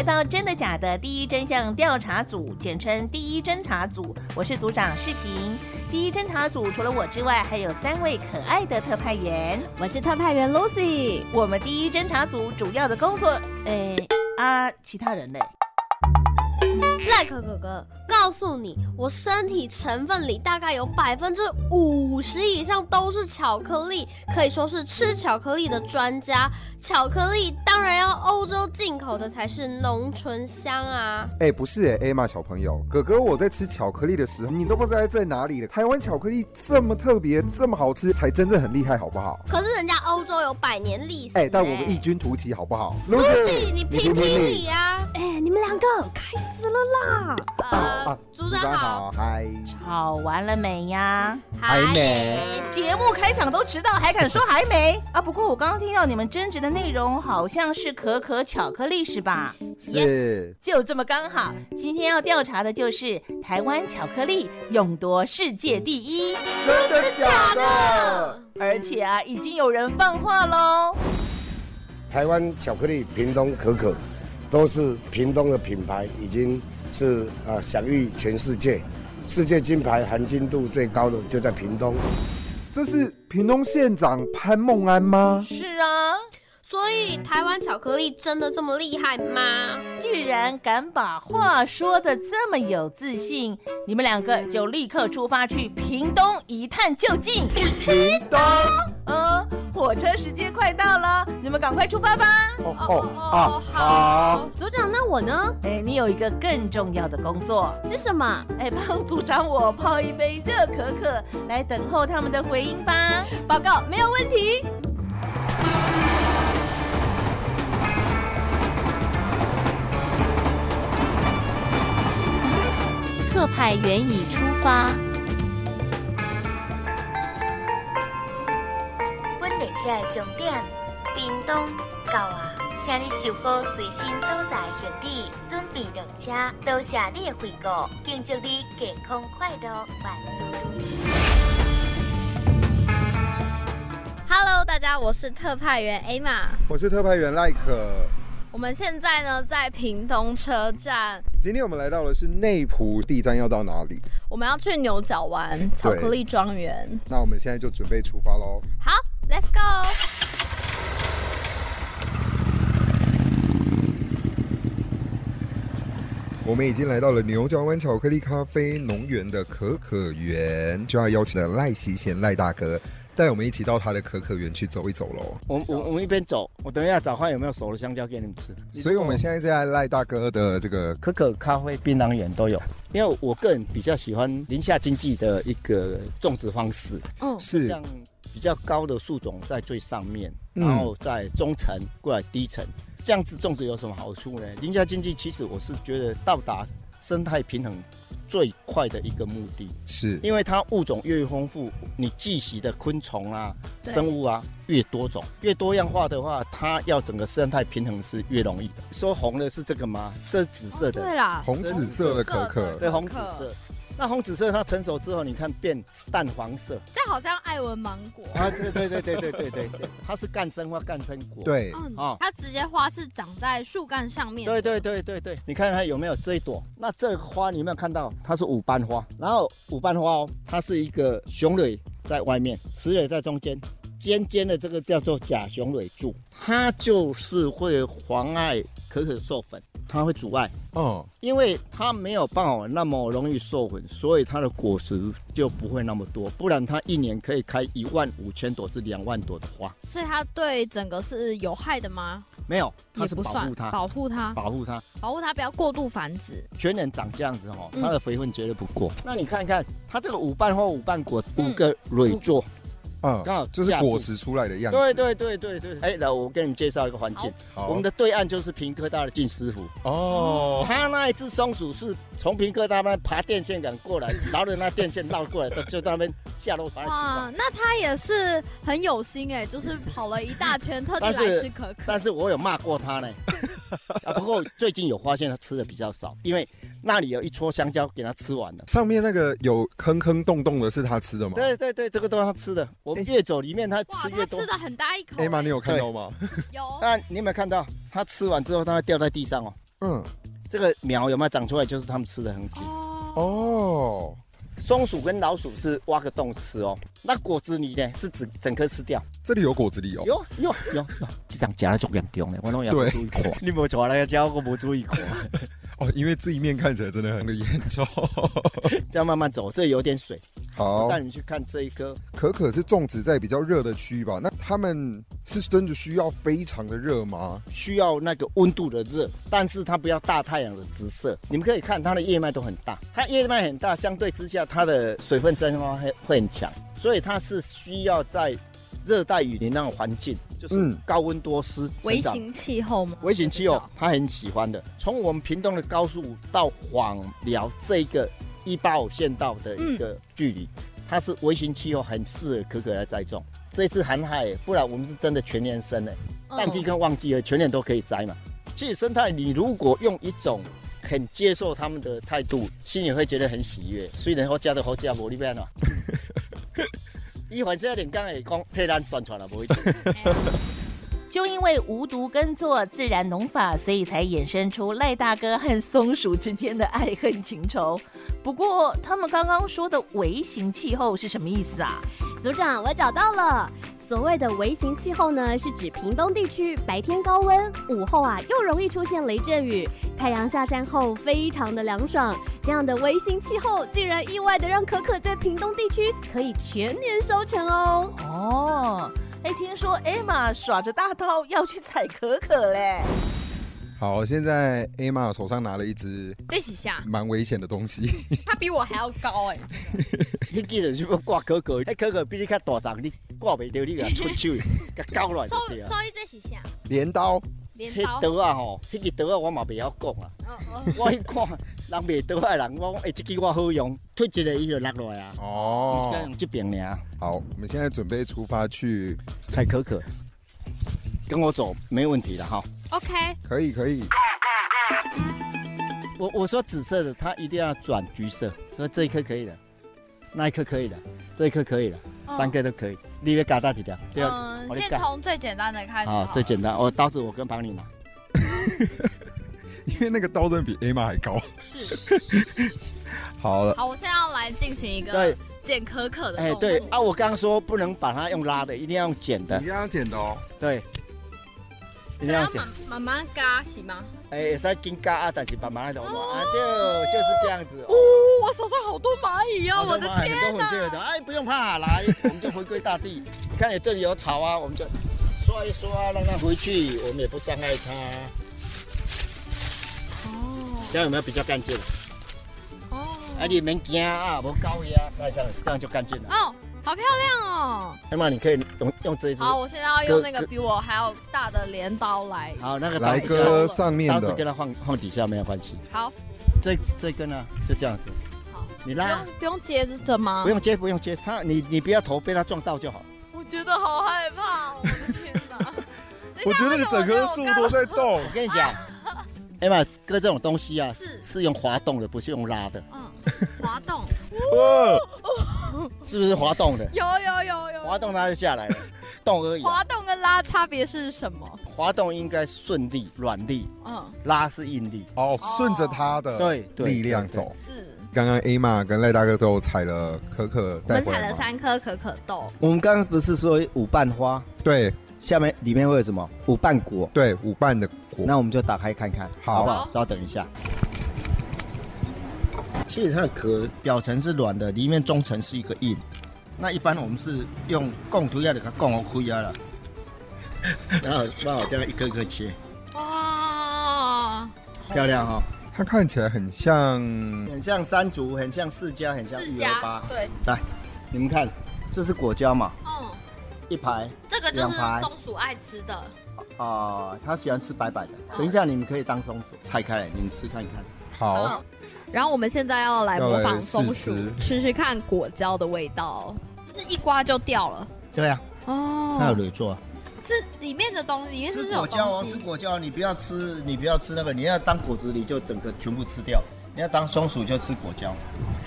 来到真的假的第一真相调查组，简称第一侦查组。我是组长视频。第一侦查组除了我之外，还有三位可爱的特派员。我是特派员 Lucy。我们第一侦查组主要的工作，诶啊，其他人嘞？赖可哥哥，告诉你，我身体成分里大概有百分之五十以上都是巧克力，可以说是吃巧克力的专家。巧克力当然要欧洲进口的才是浓醇香啊！哎，不是哎，艾玛小朋友，哥哥我在吃巧克力的时候，你都不知道在哪里了。台湾巧克力这么特别，这么好吃，才真正很厉害，好不好？可是人家欧洲有百年历史，哎，但我们异军突起，好不好？Lucy，你评评理呀！哎，你们两个开始了啦！呃，组长好，嗨，吵完了没呀？还没。节目开场都迟到，还敢说还没？啊，不过我刚刚听到你们争执的。内容好像是可可巧克力是吧？是，就这么刚好。今天要调查的就是台湾巧克力勇夺世界第一，真的假的？而且啊，已经有人放话喽。台湾巧克力、屏东可可，都是屏东的品牌，已经是啊享誉全世界，世界金牌含金度最高的就在屏东。这是屏东县长潘孟安吗？是啊。所以台湾巧克力真的这么厉害吗？既然敢把话说的这么有自信，你们两个就立刻出发去屏东一探究竟。屏东，嗯，火车时间快到了，你们赶快出发吧。哦哦哦，好。组长，那我呢？哎，你有一个更重要的工作是什么？哎，帮组长我泡一杯热可可，来等候他们的回音吧。报告，没有问题。特派员已出发。车的终点，屏东到啊，请你收好随身所在行李，准备上车。多谢你的惠顾，敬祝你健康快乐，万事如意。Hello，大家，我是特派员 A 玛，我是特派员赖可。我们现在呢在屏东车站。今天我们来到的是内埔，第一站要到哪里？我们要去牛角湾巧克力庄园。那我们现在就准备出发喽。好，Let's go。我们已经来到了牛角湾巧克力咖啡农园的可可园，就要邀请了赖喜贤赖大哥。带我们一起到他的可可园去走一走喽。我我我们一边走，我等一下找看有没有熟的香蕉给你们吃。所以我们现在在赖大哥的这个可可咖啡槟榔园都有。因为我个人比较喜欢林下经济的一个种植方式，嗯，是像比较高的树种在最上面，然后在中层过来低层，这样子种植有什么好处呢？林家经济其实我是觉得到达生态平衡。最快的一个目的是，因为它物种越丰富，你寄息的昆虫啊、生物啊越多种、越多样化的话，它要整个生态平衡是越容易的。说红的是这个吗？这是紫色的，对啦，红紫色的可可，对，红紫色。那红紫色它成熟之后，你看变淡黄色，这好像艾文芒果啊！对对对对对对对对，它是干生花、干生果。对，啊，它直接花是长在树干上面。对对对对对，你看它有没有这一朵？那这花你有没有看到？它是五瓣花，然后五瓣花哦，它是一个雄蕊在外面，雌蕊在中间，尖尖的这个叫做假雄蕊柱，它就是会妨碍可可授粉。它会阻碍哦，因为它没有办法那么容易授粉，所以它的果实就不会那么多。不然它一年可以开一万五千朵至两万朵的花。所以它对整个是有害的吗？没有，它也不算是保护它，保护它，保护它。保护它不要过度繁殖。全年长这样子哦，嗯它的肥分绝对不过。那你看看它这个五瓣或五瓣果，嗯五个蕊座，嗯，刚好就是果实出来的样子。对对对对对。哎，来，我给你们介绍一个环境。好我们的对岸就是平科大的晋师傅。哦，他那一只松鼠是从平科大那爬电线杆过来，绕着那电线绕过来，就到那边下楼把它吃哇。，那他也是很有心哎，就是跑了一大圈，特地来吃可可。但是我有骂过他呢。啊，不过最近有发现他吃的比较少，因为那里有一撮香蕉给他吃完了。上面那个有坑坑洞洞的是他吃的吗？对对对，这个都是他吃的。我们越走里面，它，吃越多它吃。的很大一口。哎妈，你有看到吗？有。那你有没有看到它吃完之后，它会掉在地上哦？嗯，这个苗有没有长出来，就是它们吃的痕迹。哦，松鼠跟老鼠是挖个洞吃哦，那果子狸呢是整整颗吃掉。这里有果子狸哦。有有有有，这张夹的足严重的，我拢也对 没注意看。你无带那个夹，我没注意看。哦，因为这一面看起来真的很严重。这样慢慢走，这有点水。好我带你去看这一棵。可可是种植在比较热的区域吧？那他们是真的需要非常的热吗？需要那个温度的热，但是它不要大太阳的直射。你们可以看它的叶脉都很大，它叶脉很大，相对之下它的水分蒸发会会很强，所以它是需要在热带雨林那种环境，就是嗯高温多湿、微型气候吗？微型气候，他很喜欢的。从我们屏东的高速到访寮这个一八五县道的一个距离，它是微型气候，很适合可可来栽种。这次寒害，不然我们是真的全年生的，淡季跟旺季的全年都可以栽嘛。其实生态，你如果用一种很接受他们的态度，心里会觉得很喜悦。虽然我家的好家无你变啊。伊反正连讲会讲替咱宣传了，不会。就因为无毒耕作、自然农法，所以才衍生出赖大哥和松鼠之间的爱恨情仇。不过，他们刚刚说的微型气候是什么意思啊？组长，我找到了。所谓的微型气候呢，是指屏东地区白天高温，午后啊又容易出现雷阵雨，太阳下山后非常的凉爽。这样的微型气候，竟然意外的让可可在屏东地区可以全年收成哦。哦，哎，听说艾玛耍着大刀要去采可可嘞。好，现在 A 玛手上拿了一只这几下，蛮危险的东西。它比我还要高哎。你记得是要挂可可，哎可可比你较大张，你挂袂掉，你给它出手，甲搞乱就收对啊。收一这几下，镰刀，迄镰刀。刀啊吼，迄个刀啊我嘛袂晓讲啊。哦哦我一看人卖刀的人，我讲哎，这支我好用，推一个伊就落落来啊。哦你是用这边尔，好，我们现在准备出发去，采可可，跟我走没问题的哈。OK，可以可以。我我说紫色的，它一定要转橘色，所以这一颗可以的，那一颗可以的，这一颗可以的，哦三颗都可以。你要嘎大几条？这样嗯，先从最简单的开始好。最简单。我刀子我跟帮你拿。因为那个刀真的比 A 玛还高。是。好了，好，我现在要来进行一个对剪可可的哎，动作。对啊，我刚刚说不能把它用拉的，一定要用剪的一。定要剪的哦。对，一是要定要剪慢。慢慢嘎是吗？哎，会使紧加啊，但是慢慢的啊，就，就是这样子。哦，我手上好多蚂蚁哦，我的天哪！哪！哎，不用怕，来，我们就回归大地。你看，这里有草啊，我们就刷一刷，让它回去，我们也不伤害它。哦这样有没有比较干净？哦啊，你免惊啊，无高压，那这样这样就干净了。哦，好漂亮哦！艾玛你可以用用这一支。好，我现在要用那个比我还要大的镰刀来。好，那个来刀割上面的刀子给它放放底下没有关系。好，这这根呢，就这样子。好，你拉不用，不用接着吗？不用接，不用接，它你你不要头被它撞到就好。我觉得好害怕，我的天哪！我觉得你整棵树都在动我。跟你讲，艾玛，割这种东西啊，是是用滑动的，不是用拉的，嗯，滑动，是不是滑动的？有有有有。滑动它就下来了，动而已啊。滑动跟拉差别是什么？滑动应该顺力、软力，嗯，拉是硬力。哦，顺着它的对对力量对走。是。刚刚 A 玛跟赖大哥都有采了可可我们采了？三颗可可豆，我们刚刚不是说五瓣花，对下面里面会有什么？五瓣果。对，五瓣的果。那我们就打开看看，好好不好？稍等一下。其实它的壳表层是软的，里面中层是一个硬。那一般我们是用贡图要给它贡开啊了，然后帮我这样一颗一颗切。哇漂亮哈、它看起来很像，很像山竹，很像释迦，很像释迦玉儿巴。对，来，你们看，这是果胶嘛，嗯，一排这个就是松鼠爱吃的。哦，它喜欢吃白白的。等一下你们可以当松鼠拆开来，你们吃看看。好，嗯然后我们现在要来模仿松鼠吃吃吃看果胶的味道，就是一刮就掉了。对啊，哦它有哦，蕊做啊。是里面的东西，里面是果胶哦，吃果胶，你不要吃，你不要吃那个，你要当果子你就整个全部吃掉。你要当松鼠就吃果胶，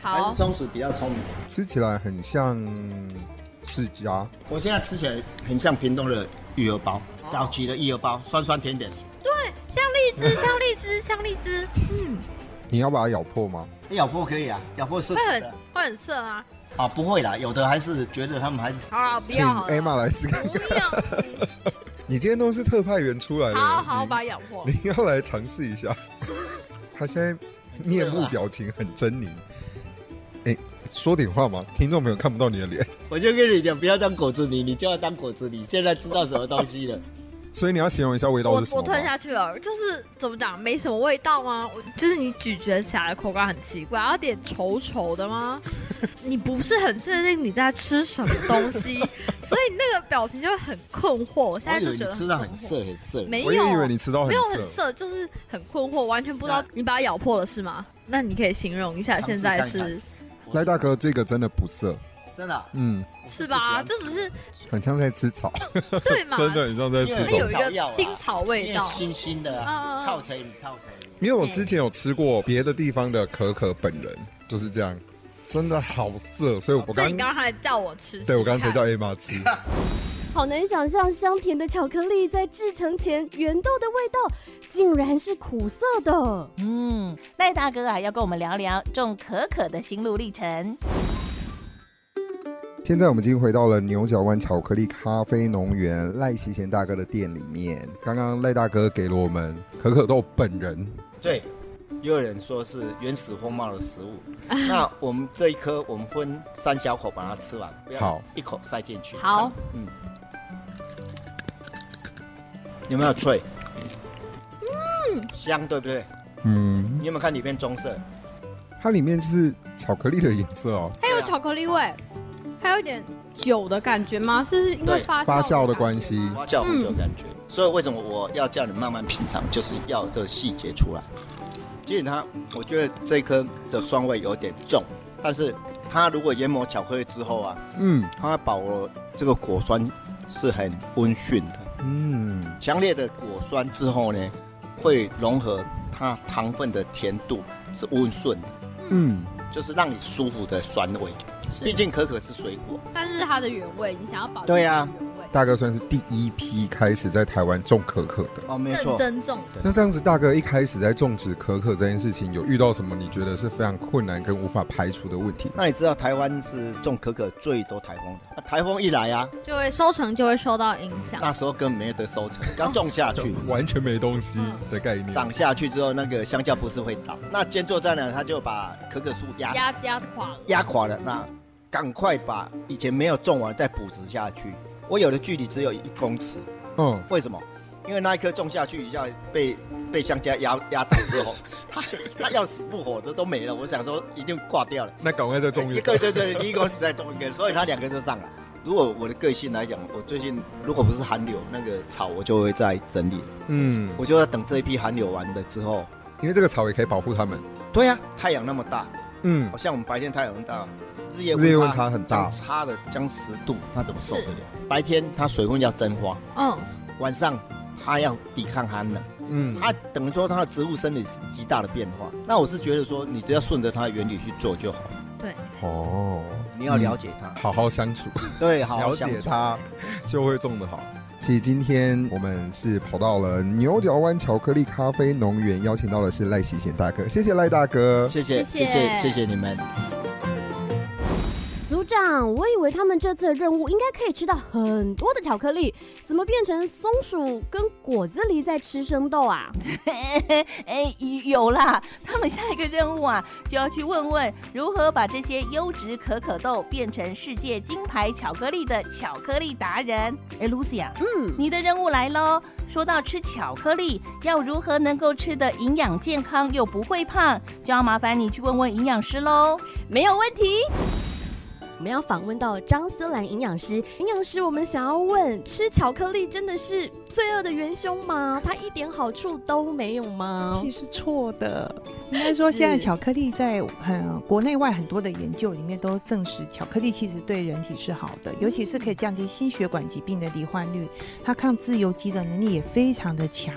好还好是，松鼠比较聪明。吃起来很像释迦，我现在吃起来很像屏东的芋儿包，早期的芋儿包，酸酸甜甜。对，像荔枝，像荔枝，像荔枝，嗯，你要把它咬破吗？咬破可以啊，咬破是会很的会很涩吗？啊，不会啦，有的还是觉得他们还是好了，不请要好了，Emma 来试看不看。要，你今天都是特派员出来的，好好，我你把它咬破。你要来尝试一下。他现在面部表情很狰狞。哎，说点话嘛，听众朋友看不到你的脸，我就跟你讲，不要当果子狸，你就要当果子狸。现在知道什么东西了？所以你要形容一下味道我我是什么我？吞下去了，就是怎么讲，没什么味道吗？我就是你咀嚼起来的口感很奇怪，有点稠稠的吗？你不是很确定你在吃什么东西，所以那个表情就会很困惑。我现在就觉得吃到很涩很涩。没有，我以为你吃到很没有很涩，就是很困惑，完全不知道你把它咬破了是吗？那你可以形容一下现在是赖大哥，这个真的不涩，真的啊、嗯，是吧？就只是很像在吃草，对嘛？真的很像在吃草它有。一个青草味道，新新的嗯嗯啊，嗯臭菜你臭菜。因为我之前有吃过别的地方的可可本人，就是这样，真的好涩，所以我刚刚刚还叫我吃，对我刚才叫 Emma 吃，好难想象香甜的巧克力在制成前原豆的味道竟然是苦涩的。嗯，赖大哥啊，要跟我们聊聊种可可的心路历程。现在我们已经回到了牛角湾巧克力咖啡农园赖喜贤大哥的店里面。刚刚赖大哥给了我们可可豆本人，对，也有人说是原始风貌的食物。那我们这一颗，我们分三小口把它吃完，不要一口塞进去。好，嗯，有没有脆？嗯，香，对不对？嗯，你有没有看里面棕色？它里面就是巧克力的颜色哦，还有巧克力味，还有一点酒的感觉吗？是因为对发发酵的的关系。发酵母的感觉。所以为什么我要叫你慢慢品尝，就是要这个细节出来。其实它，我觉得这一颗的酸味有点重，但是它如果研磨巧克力之后啊，嗯它保了这个果酸是很温驯的。嗯，强烈的果酸之后呢，会融合它糖分的甜度是温顺的，嗯，就是让你舒服的酸味。是毕竟可可是水果，但是它的原味，你想要保留对啊原味，大哥算是第一批开始在台湾种可可的。哦，没认错。真种的。那这样子，大哥一开始在种植可可这件事情，有遇到什么你觉得是非常困难跟无法排除的问题？那你知道台湾是种可可最多台风的，那 台风一来啊，就会收成就会受到影响。那时候根本没得收成，刚种下去，完全没东西的概念。长下去之后，那个香蕉不是会倒？那监作站呢，他就把可可树压压压垮了，压垮了，那赶快把以前没有种完再补植下去。我有的距离只有一公尺，嗯，为什么？因为那一棵种下去一下被被香蕉压压倒之后，它它要死不活的都没了。我想说一定挂掉了。那赶快再种一个。对对对，你一公尺再种一个，所以它两个就上来。如果我的个性来讲，我最近如果不是寒流，那个草我就会再整理了。嗯，我就要等这一批寒流完了之后。因为这个草也可以保护它们。对呀、太阳那么大，嗯。好像我们白天太阳很大，日夜日夜温差很大。差的将十度，它怎么受得了？白天它水分要蒸发，嗯，晚上它要抵抗寒冷，嗯，它等于说它的植物生理是极大的变化。那我是觉得说，你只要顺着它的原理去做就好，对，哦，你要了解它，好好相处，对，好好了相处。解它，就会种得好。其实今天我们是跑到了牛角湾巧克力咖啡农园邀请到的是赖喜贤大哥。谢谢赖大哥。谢谢谢谢谢谢你们。组长，长，我以为他们这次的任务应该可以吃到很多的巧克力，怎么变成松鼠跟果子狸在吃生豆啊？哎，有啦，他们下一个任务啊，就要去问问如何把这些优质可可豆变成世界金牌巧克力的巧克力达人。哎，Lucy 啊，嗯，你的任务来喽。说到吃巧克力，要如何能够吃的营养健康又不会胖，就要麻烦你去问问营养师喽。没有问题。我们要访问到张思兰营养师，营养师，我们想要问：吃巧克力真的是罪恶的元凶吗？它一点好处都没有吗？其实错的，应该说现在巧克力在很国内外很多的研究里面都证实，巧克力其实对人体是好的，尤其是可以降低心血管疾病的罹患率，它抗自由基的能力也非常的强。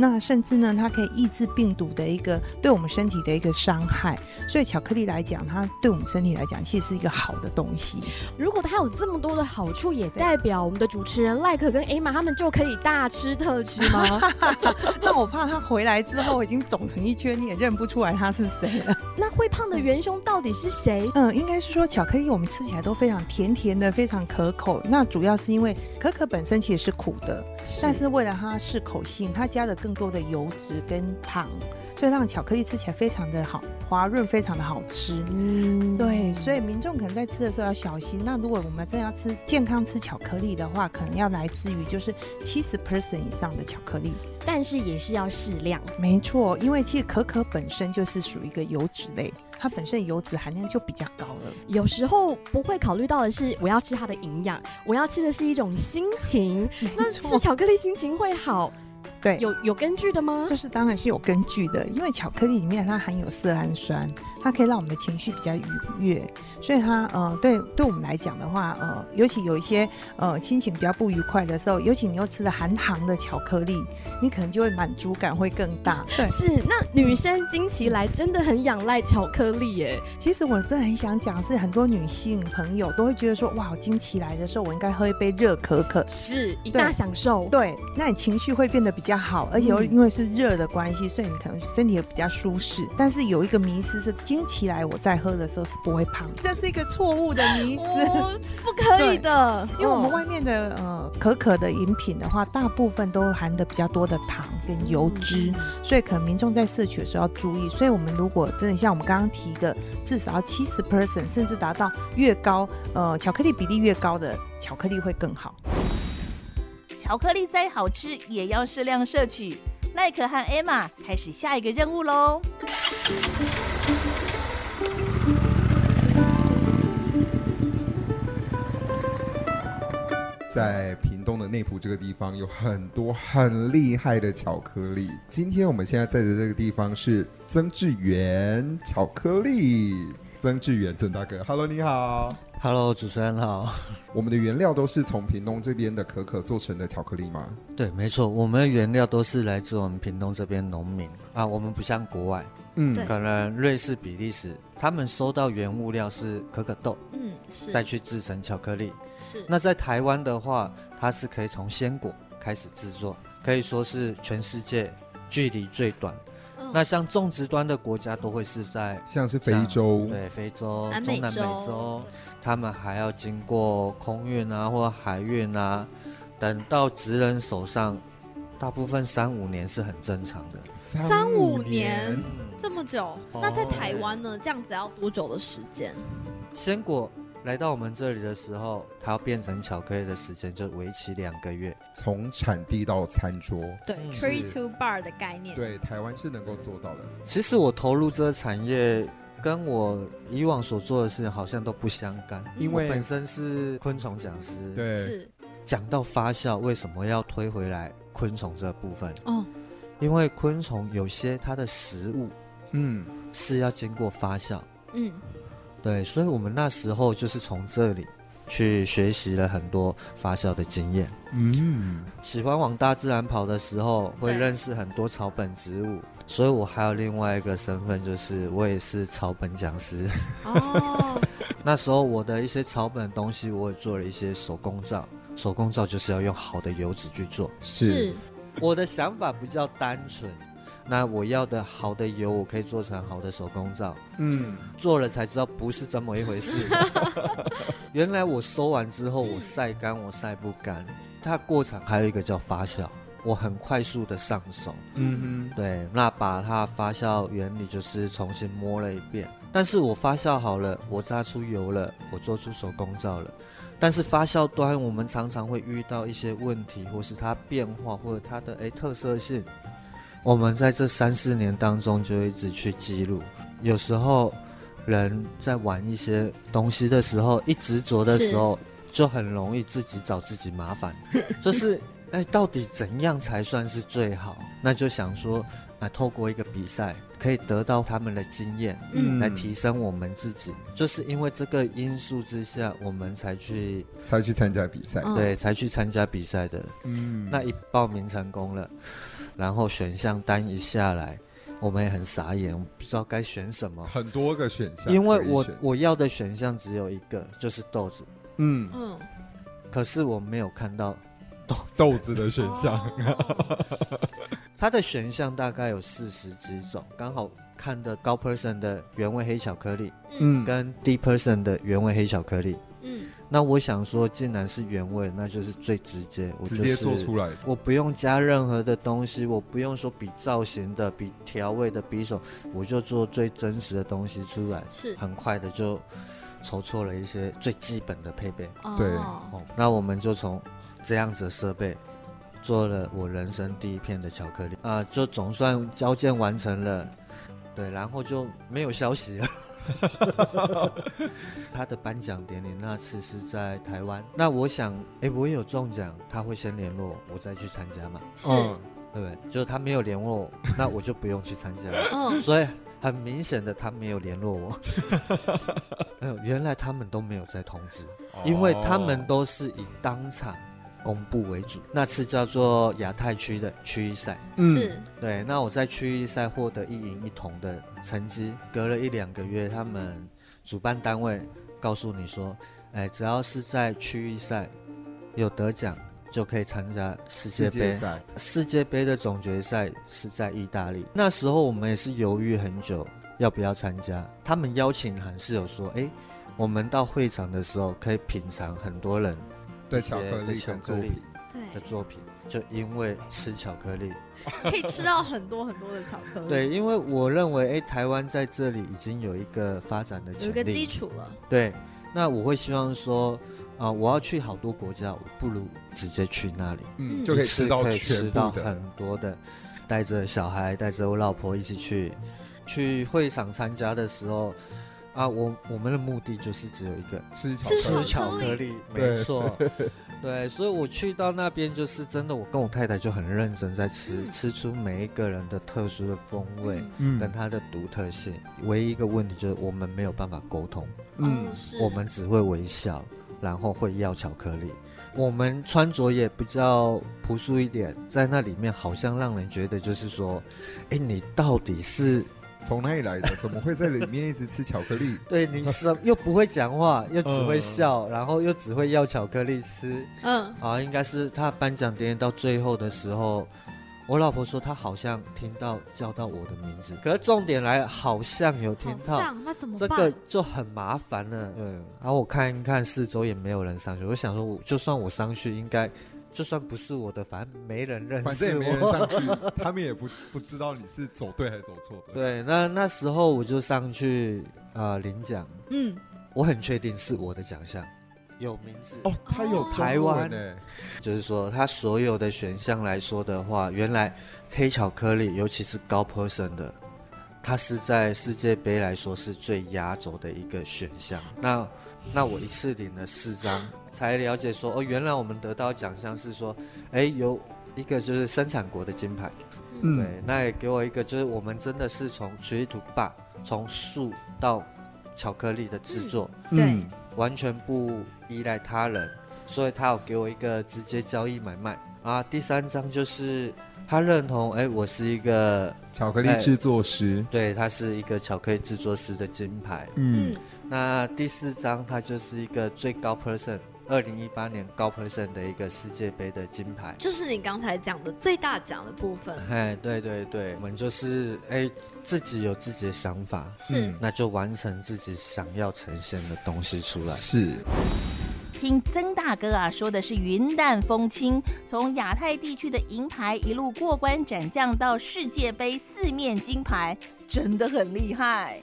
那甚至呢，它可以抑制病毒的一个对我们身体的一个伤害，所以巧克力来讲，它对我们身体来讲，其实是一个好的东西。如果它有这么多的好处，也代表我们的主持人赖可跟艾玛他们就可以大吃特吃吗？那我怕他回来之后已经肿成一圈，你也认不出来他是谁了。那会胖的元凶到底是谁？嗯，应该是说巧克力我们吃起来都非常甜甜的，非常可口。那主要是因为可可本身其实是苦的，但是为了它适口性，它加了更多的油脂跟糖，所以让巧克力吃起来非常的好滑润，非常的好吃。嗯，对，所以民众可能在吃的时候要小心。那如果我们真要吃健康吃巧克力的话，可能要来自于就是七十 percent 以上的巧克力，但是也是要适量。没错，因为其实可可本身就是属于一个油脂类，它本身油脂含量就比较高了。有时候不会考虑到的是，我要吃它的营养，我要吃的是一种心情。那吃巧克力心情会好。对，有有根据的吗？这是当然是有根据的，因为巧克力里面它含有色氨酸，它可以让我们的情绪比较愉悦，所以它呃对对我们来讲的话，呃尤其有一些呃心情比较不愉快的时候，尤其你又吃了含糖的巧克力，你可能就会满足感会更大。对，是那女生经期来真的很仰赖巧克力耶。其实我真的很想讲，是很多女性朋友都会觉得说，哇，经期来的时候我应该喝一杯热可可，是一大享受。对，那你情绪会变得比较。比较好，而且又因为是热的关系，所以你可能身体也比较舒适。但是有一个迷思是，经期来我在喝的时候是不会胖，这是一个错误的迷思，不可以的。因为我们外面的呃可可的饮品的话，大部分都含的比较多的糖跟油脂，所以可能民众在摄取的时候要注意。所以我们如果真的像我们刚刚提的，至少要七十 percent，甚至达到越高呃巧克力比例越高的巧克力会更好。巧克力再好吃，也要适量摄取。奈可和艾玛开始下一个任务喽。在屏东的内埔这个地方，有很多很厉害的巧克力。今天我们现在在的这个地方是曾志源巧克力。曾志远，曾大哥，Hello，你好，Hello，主持人好。我们的原料都是从屏东这边的可可做成的巧克力吗？对，没错，我们的原料都是来自我们屏东这边农民啊。我们不像国外，嗯，可能瑞士、比利时，他们收到原物料是可可豆，嗯，是再去制成巧克力。是。那在台湾的话，它是可以从鲜果开始制作，可以说是全世界距离最短。那像种植端的国家都会是在像是非洲，对非洲、中南美洲，他们还要经过空运啊或海运啊，等到职人手上，大部分三五年是很正常的。三五年这么久，那在台湾呢？这样子要多久的时间？鲜果。来到我们这里的时候，它要变成巧克力的时间就为期两个月，从产地到餐桌。对，tree to bar 的概念。对，台湾是能够做到的。其实我投入这个产业，跟我以往所做的事情好像都不相干，因为本身是昆虫讲师。对，是讲到发酵，为什么要推回来昆虫这部分？哦，因为昆虫有些它的食物，嗯，是要经过发酵，嗯。对，所以我们那时候就是从这里去学习了很多发酵的经验。嗯，喜欢往大自然跑的时候，会认识很多草本植物。所以我还有另外一个身份，就是我也是草本讲师。哦，那时候我的一些草本东西，我也做了一些手工皂。手工皂就是要用好的油脂去做。是，我的想法比较单纯。那我要的好的油，我可以做成好的手工皂。嗯，做了才知道不是这么一回事。原来我收完之后，我晒干，我晒不干。它过程还有一个叫发酵，我很快速的上手。嗯哼，对，那把它发酵原理就是重新摸了一遍。但是我发酵好了，我榨出油了，我做出手工皂了。但是发酵端，我们常常会遇到一些问题，或是它变化，或者它的诶特色性。我们在这三四年当中就一直去记录。有时候人在玩一些东西的时候，一执着的时候，就很容易自己找自己麻烦。就是哎，到底怎样才算是最好？那就想说，啊，透过一个比赛。可以得到他们的经验，嗯，来提升我们自己。就是因为这个因素之下，我们才去才去参加比赛，对，才去参加比赛的。嗯，那一报名成功了，然后选项单一下来，我们也很傻眼，不知道该选什么。很多个选项，因为我我要的选项只有一个，就是豆子。嗯嗯，可是我没有看到豆豆子的选项。它的选项大概有四十几种，刚好看的高 person 的原味黑巧克力，嗯，跟低 person 的原味黑巧克力，嗯，那我想说，既然是原味，那就是最直接，我直接做出来，我不用加任何的东西，我不用说比造型的、比调味的、比手，我就做最真实的东西出来，是很快的就筹措了一些最基本的配备，对，那我们就从这样子的设备。做了我人生第一片的巧克力啊，就总算交件完成了，对，然后就没有消息了。他的颁奖典礼那次是在台湾，那我想，哎，我也有中奖，他会先联络我再去参加嘛？嗯，对不对？就是他没有联络我，那我就不用去参加。嗯，所以很明显的他没有联络我。原来他们都没有在通知，因为他们都是以当场。公布为主，那次叫做亚太区的区域赛，嗯对。那我在区域赛获得一银一铜的成绩，隔了一两个月，他们主办单位告诉你说，哎，只要是在区域赛有得奖，就可以参加世界杯。世界杯的总决赛是在意大利，那时候我们也是犹豫很久，要不要参加。他们邀请函是有说，哎，我们到会场的时候可以品尝很多人。的巧克力巧克力的作品，就因为吃巧克力，可以吃到很多很多的巧克力。对，因为我认为，哎，台湾在这里已经有一个发展的有一个基础了。对，那我会希望说，啊，我要去好多国家，我不如直接去那里，嗯，就可以吃到可以吃到很多的，带着小孩，带着我老婆一起去，去会场参加的时候。啊，我我们的目的就是只有一个吃吃巧克力，没错，对，所以我去到那边就是真的，我跟我太太就很认真在吃，吃出每一个人的特殊的风味，嗯，跟它的独特性。唯一一个问题就是我们没有办法沟通，嗯，我们只会微笑，然后会要巧克力。我们穿着也比较朴素一点，在那里面好像让人觉得就是说，哎，你到底是。从哪里来的？怎么会在里面一直吃巧克力？对，你是又不会讲话，又只会笑，然后又只会要巧克力吃。嗯，啊，应该是他颁奖典礼到最后的时候，我老婆说她好像听到叫到我的名字，可是重点来，好像有听到，那怎么这个就很麻烦了。嗯，然后我看一看四周也没有人上去，我想说，我就算我上去，应该。就算不是我的，反正没人认识，反正也没人上去，他们也不不知道你是走对还是走错的。对，那那时候我就上去啊领奖，嗯，我很确定是我的奖项，有名字。哦，他有台湾。呢，就是说他所有的选项来说的话，原来黑巧克力，尤其是高 person 的，它是在世界杯来说是最压轴的一个选项。那那我一次领了四张，才了解说哦，原来我们得到奖项是说，哎，有一个就是生产国的金牌，对，那也给我一个就是我们真的是从 tree to bar，从树到巧克力的制作，对，完全不依赖他人，所以他有给我一个直接交易买卖啊。第三张就是。他认同，哎，我是一个巧克力制作师，对他是一个巧克力制作师的金牌。嗯，那第四张他就是一个最高 person 二零一八年高 percent 的一个世界杯的金牌，就是你刚才讲的最大奖的部分。哎，对对对，我们就是哎自己有自己的想法，是，那就完成自己想要呈现的东西出来。是。听曾大哥啊说的是云淡风轻，从亚太地区的银牌一路过关斩将到世界杯四面金牌，真的很厉害。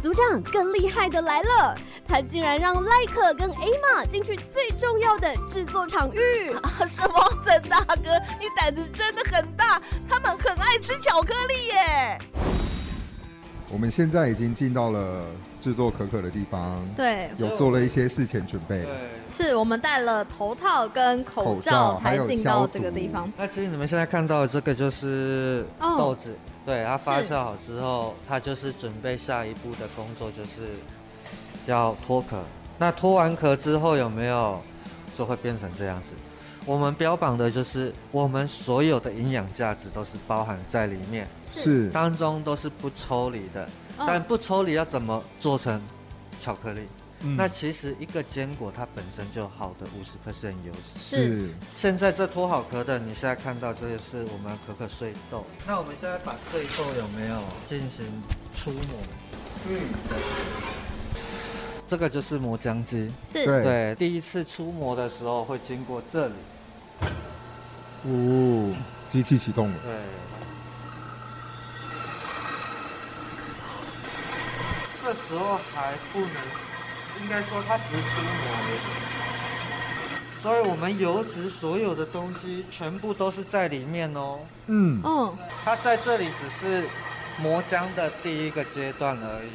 组长更厉害的来了，他竟然让赖克跟艾玛进去最重要的制作场域。啊什么？曾大哥，你胆子真的很大，他们很爱吃巧克力耶。我们现在已经进到了制作可可的地方，对，有做了一些事前准备，是我们戴了头套跟口罩才进到这个地方。那其实你们现在看到这个就是豆子，对，它发酵好之后，它就是准备下一步的工作，就是要脱壳。那脱完壳之后有没有就会变成这样子？我们标榜的就是我们所有的营养价值都是包含在里面，是当中都是不抽离的。但不抽离要怎么做成巧克力？那其实一个坚果它本身就好的五十 percent 油脂。是。现在这脱好壳的，你现在看到这个是我们可可碎豆。那我们现在把碎豆有没有进行出磨？嗯。这个就是磨浆机。是。对。第一次出磨的时候会经过这里。哦，机器启动了。对。这时候还不能，应该说它只是出磨而已。所以我们油脂所有的东西全部都是在里面哦。嗯。嗯。它在这里只是磨浆的第一个阶段而已。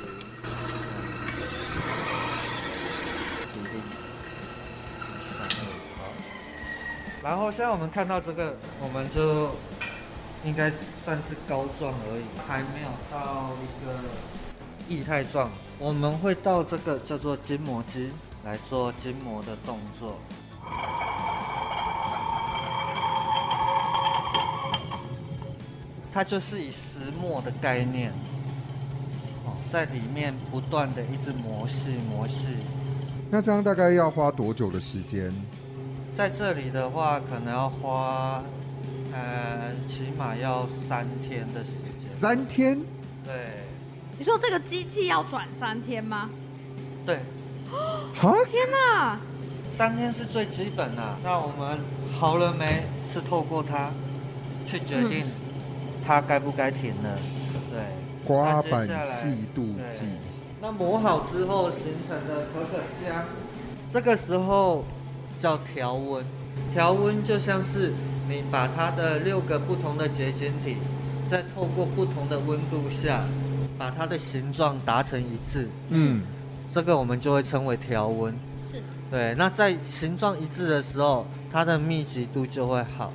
然后现在我们看到这个，我们就应该算是膏状而已，还没有到一个液态状。我们会到这个叫做筋膜机来做筋膜的动作。它就是以石磨的概念，哦，在里面不断的一直磨细磨细。那这样大概要花多久的时间？在这里的话，可能要花，呃，起码要三天的时间。三天？对。你说这个机器要转三天吗？对。哈？天哪！三天是最基本的。那我们好了没？是透过它去决定它该不该停了。对。刮板细度计。那磨好之后形成的可可浆，这个时候。叫调温，调温就像是你把它的六个不同的结晶体，在透过不同的温度下，把它的形状达成一致。嗯，这个我们就会称为调温。是。对，那在形状一致的时候，它的密集度就会好，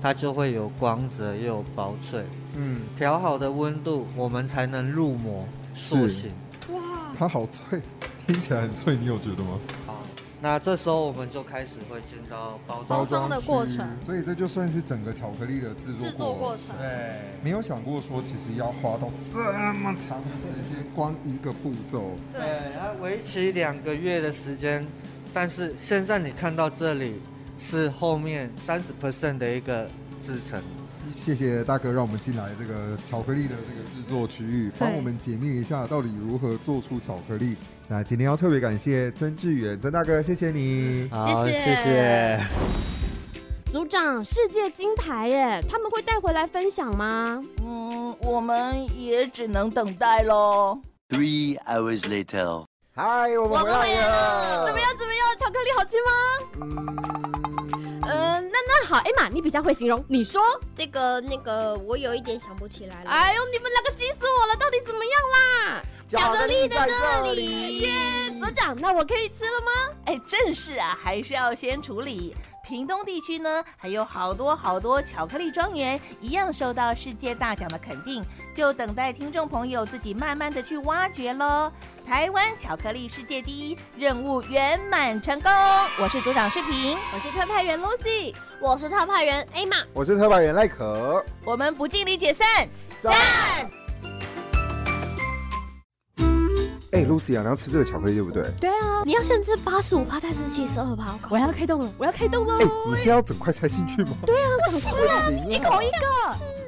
它就会有光泽又有薄脆。嗯，调好的温度，我们才能入模塑形。哇，它好脆，听起来很脆，你有觉得吗？那这时候我们就开始会进到包包装的过程，所以这就算是整个巧克力的制作制作过程。对，没有想过说其实要花到这么长的时间，光一个步骤。对，它为期两个月的时间，但是现在你看到这里是后面三十 percent 的一个制成。谢谢大哥，让我们进来这个巧克力的这个制作区域，帮我们解密一下到底如何做出巧克力。那今天要特别感谢曾志远曾大哥，谢谢你，好，谢谢。组长，世界金牌耶，他们会带回来分享吗？嗯，我们也只能等待喽。Three hours later，嗨，我们回来了，怎么样？怎么样？巧克力好吃吗？嗯。嗯，那那好，艾玛，你比较会形容，你说这个那个，我有一点想不起来了。哎呦，你们两个急死我了，到底怎么样啦？巧克力在这里，耶！组长，那我可以吃了吗？哎，正事啊，还是要先处理。屏东地区呢，还有好多好多巧克力庄园，一样受到世界大奖的肯定，就等待听众朋友自己慢慢的去挖掘喽。台湾巧克力世界第一，任务圆满成功。我是组长视频，我是特派员 Lucy，我是特派员 A 玛，我是特派员赖可，我们不尽力解散，散。哎，Lucy 啊，你要吃这个巧克力对不对？对啊，你要先吃八十五趴，再吃七十二趴。我要开动了，我要开动了。哎，你是要整块塞进去吗？对啊，不行，一口一个。